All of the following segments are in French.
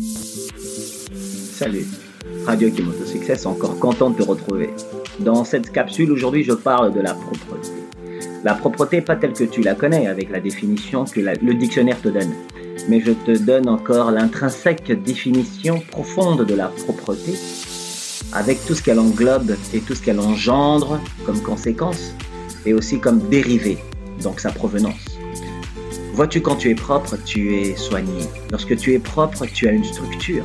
Salut, Radio Kimoto Success, encore content de te retrouver. Dans cette capsule, aujourd'hui, je parle de la propreté. La propreté, pas telle que tu la connais, avec la définition que le dictionnaire te donne. Mais je te donne encore l'intrinsèque définition profonde de la propreté, avec tout ce qu'elle englobe et tout ce qu'elle engendre comme conséquence, et aussi comme dérivé, donc sa provenance. Vois-tu, quand tu es propre, tu es soigné. Lorsque tu es propre, tu as une structure.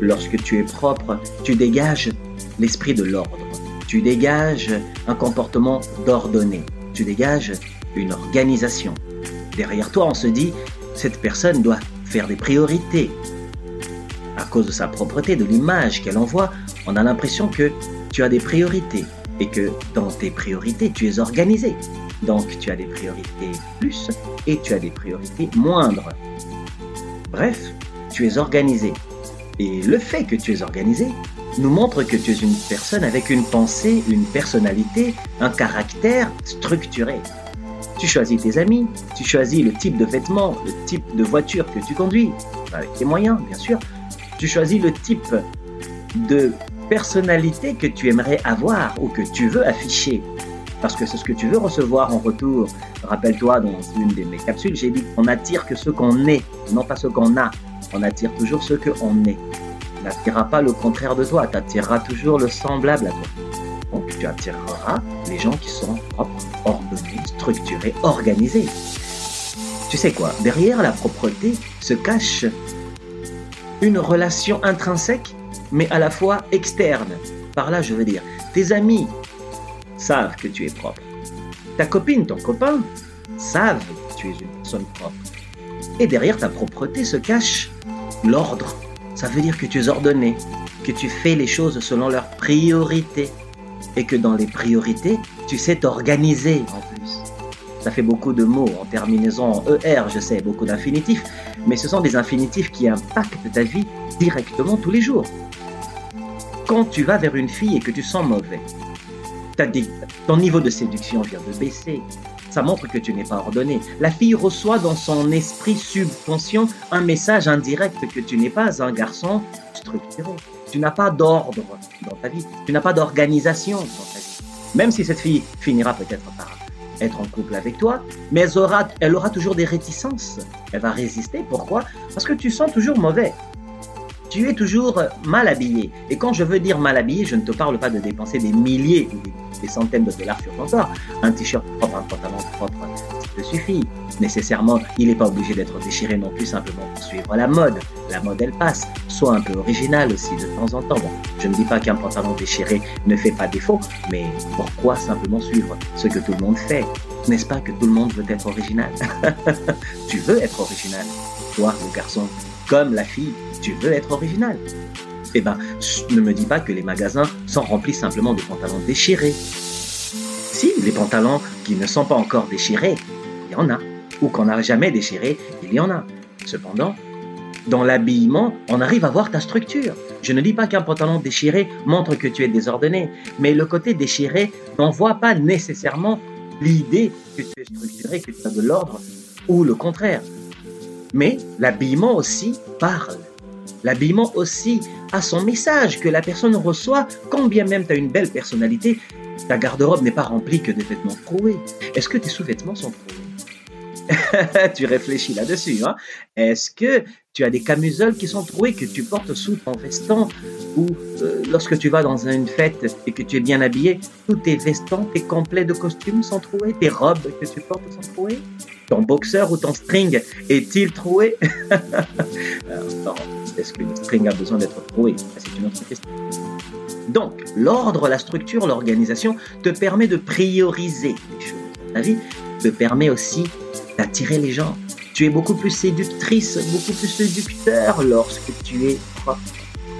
Lorsque tu es propre, tu dégages l'esprit de l'ordre. Tu dégages un comportement d'ordonné. Tu dégages une organisation. Derrière toi, on se dit, cette personne doit faire des priorités. À cause de sa propreté, de l'image qu'elle envoie, on a l'impression que tu as des priorités et que dans tes priorités, tu es organisé. Donc tu as des priorités plus et tu as des priorités moindres. Bref, tu es organisé. Et le fait que tu es organisé nous montre que tu es une personne avec une pensée, une personnalité, un caractère structuré. Tu choisis tes amis, tu choisis le type de vêtements, le type de voiture que tu conduis, avec tes moyens bien sûr. Tu choisis le type de personnalité que tu aimerais avoir ou que tu veux afficher parce que c'est ce que tu veux recevoir en retour. Rappelle-toi, dans une de mes capsules, j'ai dit qu'on attire que ce qu'on est, non pas ce qu'on a. On attire toujours ce qu'on est. Tu n'attireras pas le contraire de toi, tu attireras toujours le semblable à toi. Donc tu attireras les gens qui sont propres, ordonnés, structurés, organisés. Tu sais quoi? Derrière la propreté se cache une relation intrinsèque, mais à la fois externe. Par là, je veux dire, tes amis savent que tu es propre. Ta copine, ton copain savent que tu es une personne propre. Et derrière ta propreté se cache l'ordre. Ça veut dire que tu es ordonné, que tu fais les choses selon leurs priorités et que dans les priorités, tu sais t'organiser en plus. Ça fait beaucoup de mots en terminaison en ER, je sais, beaucoup d'infinitifs, mais ce sont des infinitifs qui impactent ta vie directement tous les jours. Quand tu vas vers une fille et que tu sens mauvais, ton niveau de séduction vient de baisser. Ça montre que tu n'es pas ordonné. La fille reçoit dans son esprit subconscient un message indirect que tu n'es pas un garçon structuré. Tu n'as pas d'ordre dans ta vie. Tu n'as pas d'organisation dans ta vie. Même si cette fille finira peut-être par être en couple avec toi, mais elle aura, elle aura toujours des réticences. Elle va résister. Pourquoi? Parce que tu sens toujours mauvais tu es toujours mal habillé. Et quand je veux dire mal habillé, je ne te parle pas de dépenser des milliers ou des centaines de dollars sur ton corps. Un t-shirt propre, un pantalon propre, ça te suffit. Nécessairement, il n'est pas obligé d'être déchiré non plus simplement pour suivre la mode. La mode, elle passe. Sois un peu original aussi de temps en temps. Bon, je ne dis pas qu'un pantalon déchiré ne fait pas défaut, mais pourquoi simplement suivre ce que tout le monde fait? N'est-ce pas que tout le monde veut être original? Tu veux être original, toi, le garçon, comme la fille tu veux être original. Eh ben, ne me dis pas que les magasins sont remplis simplement de pantalons déchirés. Si, les pantalons qui ne sont pas encore déchirés, il y en a. Ou qu'on n'a jamais déchiré, il y en a. Cependant, dans l'habillement, on arrive à voir ta structure. Je ne dis pas qu'un pantalon déchiré montre que tu es désordonné, mais le côté déchiré n'envoie pas nécessairement l'idée que tu es structuré, que tu as de l'ordre, ou le contraire. Mais l'habillement aussi parle. L'habillement aussi a son message que la personne reçoit, quand bien même tu as une belle personnalité, ta garde-robe n'est pas remplie que de vêtements troués. Est-ce que tes sous-vêtements sont troués Tu réfléchis là-dessus. Hein Est-ce que tu as des camisoles qui sont trouées que tu portes sous ton veston ou euh, lorsque tu vas dans une fête et que tu es bien habillé, tous tes vestons, tes complets de costumes sont troués, tes robes que tu portes sont trouées Ton boxeur ou ton string est-il troué? Est-ce que le string a besoin d'être troué? C'est une autre question. Donc, l'ordre, la structure, l'organisation te permet de prioriser les choses. Ta vie te permet aussi d'attirer les gens. Tu es beaucoup plus séductrice, beaucoup plus séducteur lorsque tu es propre.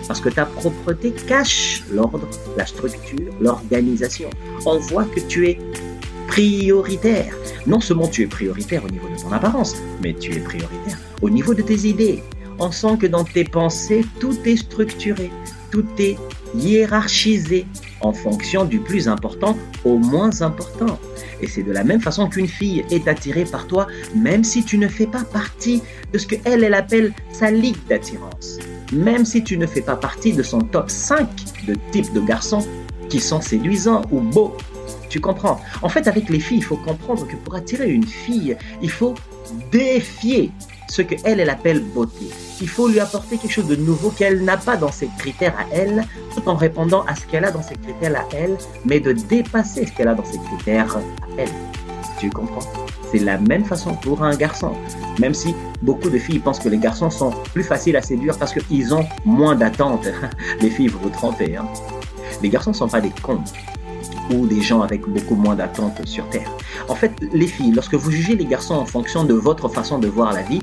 Parce que ta propreté cache l'ordre, la structure, l'organisation. On voit que tu es prioritaire. Non seulement tu es prioritaire au niveau de ton apparence, mais tu es prioritaire au niveau de tes idées, on sent que dans tes pensées, tout est structuré, tout est hiérarchisé en fonction du plus important au moins important. Et c'est de la même façon qu'une fille est attirée par toi, même si tu ne fais pas partie de ce qu'elle, elle appelle sa ligue d'attirance. même si tu ne fais pas partie de son top 5 de types de garçons qui sont séduisants ou beaux. Tu comprends? En fait, avec les filles, il faut comprendre que pour attirer une fille, il faut défier ce qu'elle, elle appelle beauté. Il faut lui apporter quelque chose de nouveau qu'elle n'a pas dans ses critères à elle, tout en répondant à ce qu'elle a dans ses critères à elle, mais de dépasser ce qu'elle a dans ses critères à elle. Tu comprends? C'est la même façon pour un garçon. Même si beaucoup de filles pensent que les garçons sont plus faciles à séduire parce qu'ils ont moins d'attentes. Les filles, vous vous trompez. Hein les garçons ne sont pas des cons ou des gens avec beaucoup moins d'attentes sur Terre. En fait, les filles, lorsque vous jugez les garçons en fonction de votre façon de voir la vie,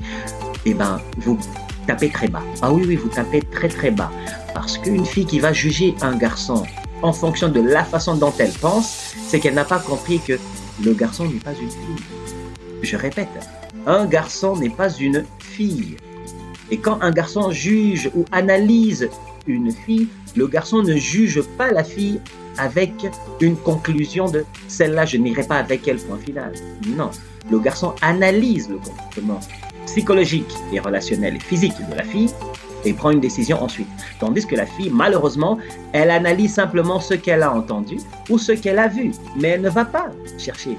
eh ben, vous tapez très bas. Ah oui, oui, vous tapez très très bas. Parce qu'une fille qui va juger un garçon en fonction de la façon dont elle pense, c'est qu'elle n'a pas compris que le garçon n'est pas une fille. Je répète, un garçon n'est pas une fille. Et quand un garçon juge ou analyse une fille, le garçon ne juge pas la fille avec une conclusion de celle-là, je n'irai pas avec elle, point final. Non, le garçon analyse le comportement psychologique et relationnel et physique de la fille et prend une décision ensuite. Tandis que la fille, malheureusement, elle analyse simplement ce qu'elle a entendu ou ce qu'elle a vu, mais elle ne va pas chercher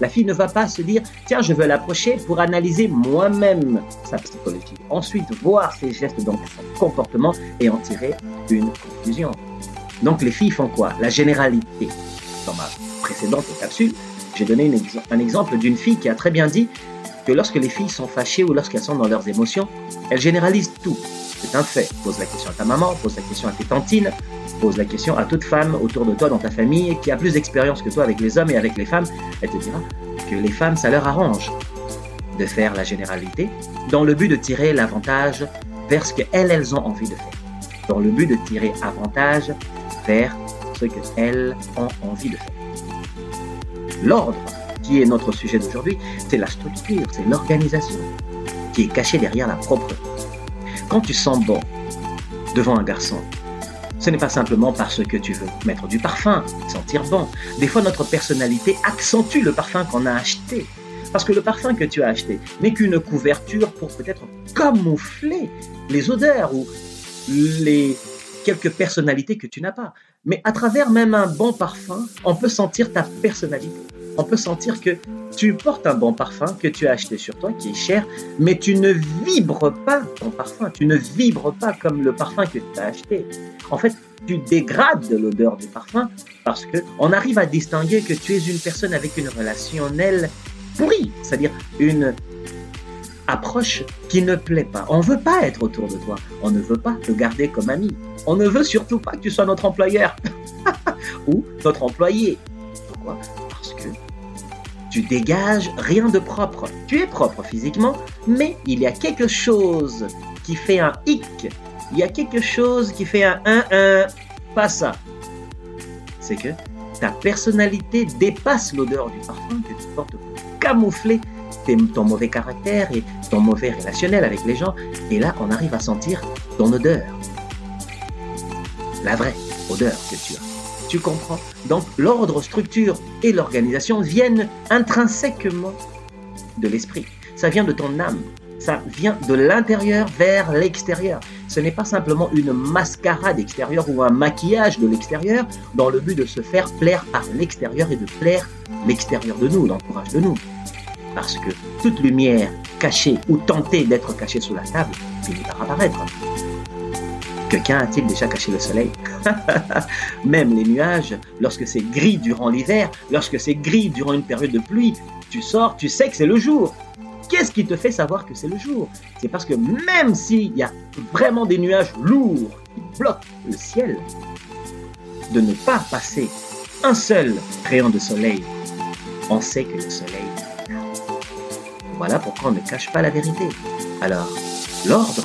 la fille ne va pas se dire, tiens, je veux l'approcher pour analyser moi-même sa psychologie. Ensuite, voir ses gestes, donc son comportement, et en tirer une conclusion. Donc les filles font quoi? La généralité. Dans ma précédente capsule, j'ai donné un exemple d'une fille qui a très bien dit que lorsque les filles sont fâchées ou lorsqu'elles sont dans leurs émotions, elles généralisent tout. C'est un fait. Pose la question à ta maman, pose la question à tes tantines, pose la question à toute femme autour de toi dans ta famille qui a plus d'expérience que toi avec les hommes et avec les femmes. Elle te dira que les femmes, ça leur arrange de faire la généralité dans le but de tirer l'avantage vers ce qu'elles, elles ont envie de faire. Dans le but de tirer avantage vers ce qu'elles ont envie de faire. L'ordre, qui est notre sujet d'aujourd'hui, c'est la structure, c'est l'organisation qui est cachée derrière la propreté. Quand tu sens bon devant un garçon, ce n'est pas simplement parce que tu veux mettre du parfum, sentir bon. Des fois, notre personnalité accentue le parfum qu'on a acheté. Parce que le parfum que tu as acheté n'est qu'une couverture pour peut-être camoufler les odeurs ou les quelques personnalités que tu n'as pas. Mais à travers même un bon parfum, on peut sentir ta personnalité. On peut sentir que tu portes un bon parfum que tu as acheté sur toi, qui est cher, mais tu ne vibres pas ton parfum. Tu ne vibres pas comme le parfum que tu as acheté. En fait, tu dégrades l'odeur du parfum parce que on arrive à distinguer que tu es une personne avec une relationnelle pourrie, c'est-à-dire une approche qui ne plaît pas. On ne veut pas être autour de toi. On ne veut pas te garder comme ami. On ne veut surtout pas que tu sois notre employeur ou notre employé. Pourquoi? Tu dégages rien de propre. Tu es propre physiquement, mais il y a quelque chose qui fait un hic. Il y a quelque chose qui fait un 1-1. Pas ça. C'est que ta personnalité dépasse l'odeur du parfum que tu portes pour camoufler ton mauvais caractère et ton mauvais relationnel avec les gens. Et là, on arrive à sentir ton odeur. La vraie odeur que tu as. Comprends Donc l'ordre, structure et l'organisation viennent intrinsèquement de l'esprit. Ça vient de ton âme. Ça vient de l'intérieur vers l'extérieur. Ce n'est pas simplement une mascarade extérieure ou un maquillage de l'extérieur dans le but de se faire plaire par l'extérieur et de plaire l'extérieur de nous, l'entourage de nous. Parce que toute lumière cachée ou tentée d'être cachée sous la table finit par apparaître. Quelqu'un a-t-il déjà caché le soleil Même les nuages, lorsque c'est gris durant l'hiver, lorsque c'est gris durant une période de pluie, tu sors, tu sais que c'est le jour. Qu'est-ce qui te fait savoir que c'est le jour? C'est parce que même s'il y a vraiment des nuages lourds qui bloquent le ciel, de ne pas passer un seul rayon de soleil, on sait que le soleil voilà pourquoi on ne cache pas la vérité. Alors, l'ordre,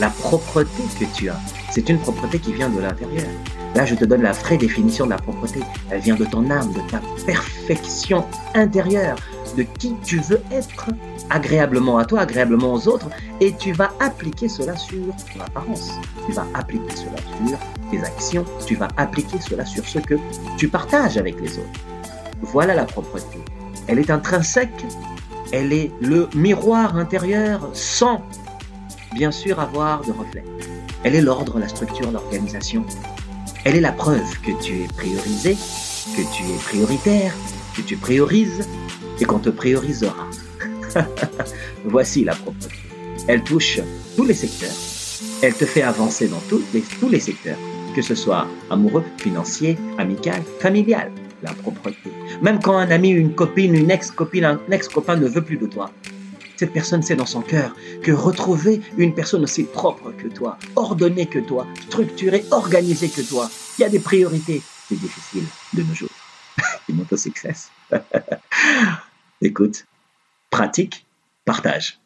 la propreté que tu as, c'est une propreté qui vient de l'intérieur. Là, je te donne la vraie définition de la propreté. Elle vient de ton âme, de ta perfection intérieure, de qui tu veux être agréablement à toi, agréablement aux autres, et tu vas appliquer cela sur ton apparence. Tu vas appliquer cela sur tes actions, tu vas appliquer cela sur ce que tu partages avec les autres. Voilà la propreté. Elle est intrinsèque elle est le miroir intérieur sans, bien sûr avoir de reflets. Elle est l'ordre, la structure, l'organisation. Elle est la preuve que tu es priorisé, que tu es prioritaire, que tu priorises et qu'on te priorisera. Voici la propreté. Elle touche tous les secteurs. Elle te fait avancer dans tous les, tous les secteurs, que ce soit amoureux, financier, amical, familial. La propreté. Même quand un ami, une copine, une ex-copine, un ex-copain ne veut plus de toi, cette personne sait dans son cœur que retrouver une personne aussi propre que toi, ordonnée que toi, structurée, organisée que toi, qui a des priorités, c'est difficile de nos jours. Il monte au succès. Écoute, pratique, partage.